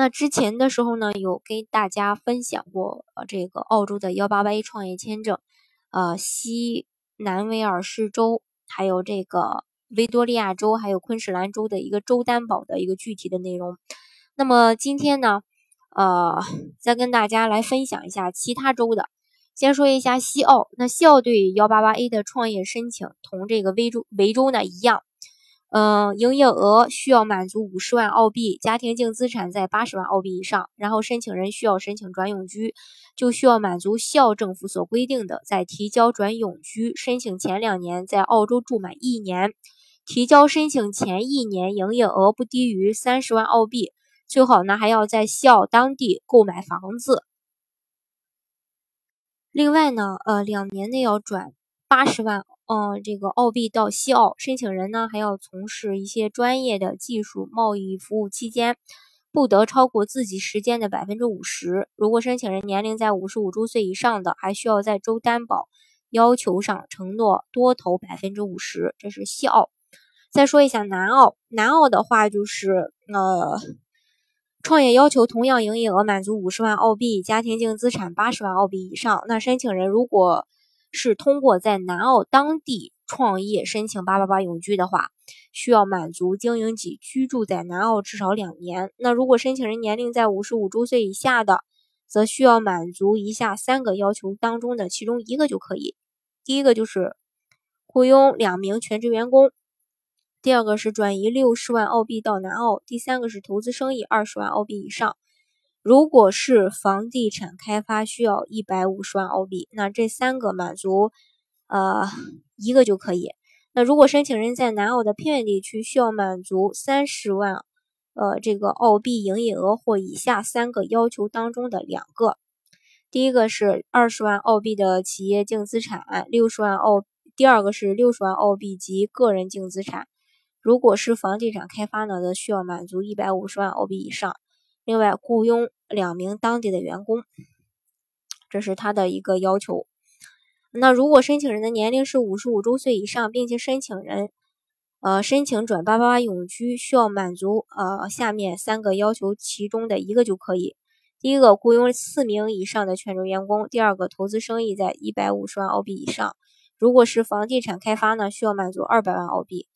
那之前的时候呢，有跟大家分享过呃这个澳洲的幺八八 A 创业签证，呃西南威尔士州，还有这个维多利亚州，还有昆士兰州的一个州担保的一个具体的内容。那么今天呢，呃再跟大家来分享一下其他州的。先说一下西澳，那西澳对幺八八 A 的创业申请，同这个维州维州呢一样。嗯，营业额需要满足五十万澳币，家庭净资产在八十万澳币以上，然后申请人需要申请转永居，就需要满足西澳政府所规定的，在提交转永居申请前两年在澳洲住满一年，提交申请前一年营业额不低于三十万澳币，最好呢还要在西澳当地购买房子。另外呢，呃，两年内要转八十万。嗯，这个澳币到西澳申请人呢，还要从事一些专业的技术贸易服务期间，不得超过自己时间的百分之五十。如果申请人年龄在五十五周岁以上的，还需要在州担保要求上承诺多投百分之五十。这是西澳。再说一下南澳，南澳的话就是呃，创业要求同样营业额满足五十万澳币，家庭净资产八十万澳币以上。那申请人如果是通过在南澳当地创业申请八八八永居的话，需要满足经营及居住在南澳至少两年。那如果申请人年龄在五十五周岁以下的，则需要满足以下三个要求当中的其中一个就可以。第一个就是雇佣两名全职员工，第二个是转移六十万澳币到南澳，第三个是投资生意二十万澳币以上。如果是房地产开发需要一百五十万澳币，那这三个满足，呃，一个就可以。那如果申请人在南澳的偏远地区需要满足三十万，呃，这个澳币营业额或以下三个要求当中的两个，第一个是二十万澳币的企业净资产，六十万澳；第二个是六十万澳币及个人净资产。如果是房地产开发呢，则需要满足一百五十万澳币以上。另外，雇佣两名当地的员工，这是他的一个要求。那如果申请人的年龄是五十五周岁以上，并且申请人呃申请转八八八永居，需要满足呃下面三个要求其中的一个就可以。第一个，雇佣四名以上的全职员工；第二个，投资生意在一百五十万澳币以上；如果是房地产开发呢，需要满足二百万澳币；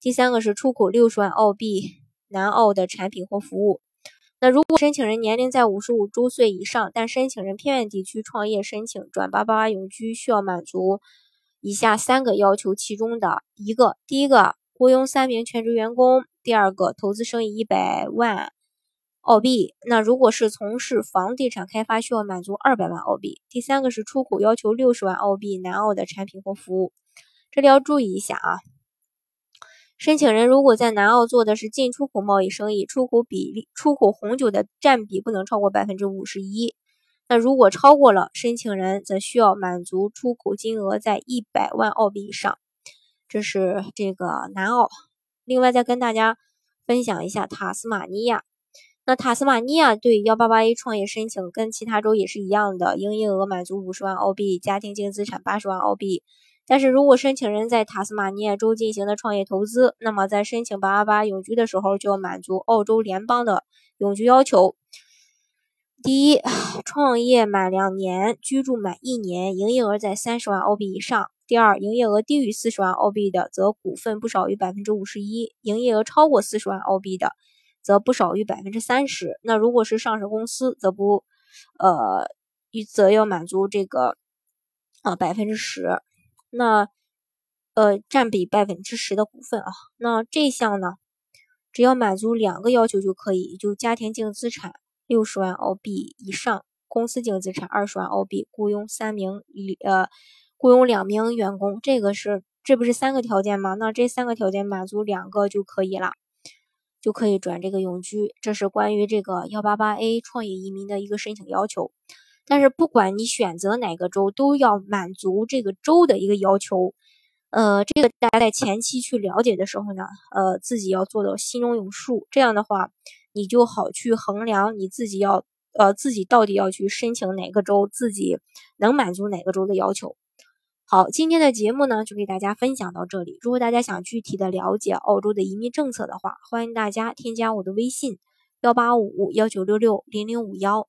第三个是出口六十万澳币南澳的产品或服务。那如果申请人年龄在五十五周岁以上，但申请人偏远地区创业申请转八八八永居，需要满足以下三个要求其中的一个：第一个，雇佣三名全职员工；第二个，投资生意一百万澳币；那如果是从事房地产开发，需要满足二百万澳币；第三个是出口要求六十万澳币南澳的产品或服务。这里要注意一下啊。申请人如果在南澳做的是进出口贸易生意，出口比例出口红酒的占比不能超过百分之五十一。那如果超过了，申请人则需要满足出口金额在一百万澳币以上。这是这个南澳。另外再跟大家分享一下塔斯马尼亚。那塔斯马尼亚对幺八八 A 创业申请跟其他州也是一样的，营业额满足五十万澳币，家庭净资产八十万澳币。但是如果申请人在塔斯马尼亚州进行的创业投资，那么在申请八八八永居的时候就要满足澳洲联邦的永居要求。第一，创业满两年，居住满一年，营业额在三十万澳币以上。第二，营业额低于四十万澳币的，则股份不少于百分之五十一；营业额超过四十万澳币的，则不少于百分之三十。那如果是上市公司，则不，呃，则要满足这个，啊，百分之十。那，呃，占比百分之十的股份啊，那这项呢，只要满足两个要求就可以，就家庭净资产六十万澳币以上，公司净资产二十万澳币，雇佣三名呃，雇佣两名员工，这个是这不是三个条件吗？那这三个条件满足两个就可以了，就可以转这个永居。这是关于这个幺八八 A 创业移民的一个申请要求。但是不管你选择哪个州，都要满足这个州的一个要求。呃，这个大家在前期去了解的时候呢，呃，自己要做到心中有数。这样的话，你就好去衡量你自己要，呃，自己到底要去申请哪个州，自己能满足哪个州的要求。好，今天的节目呢，就给大家分享到这里。如果大家想具体的了解澳洲的移民政策的话，欢迎大家添加我的微信幺八五幺九六六零零五幺。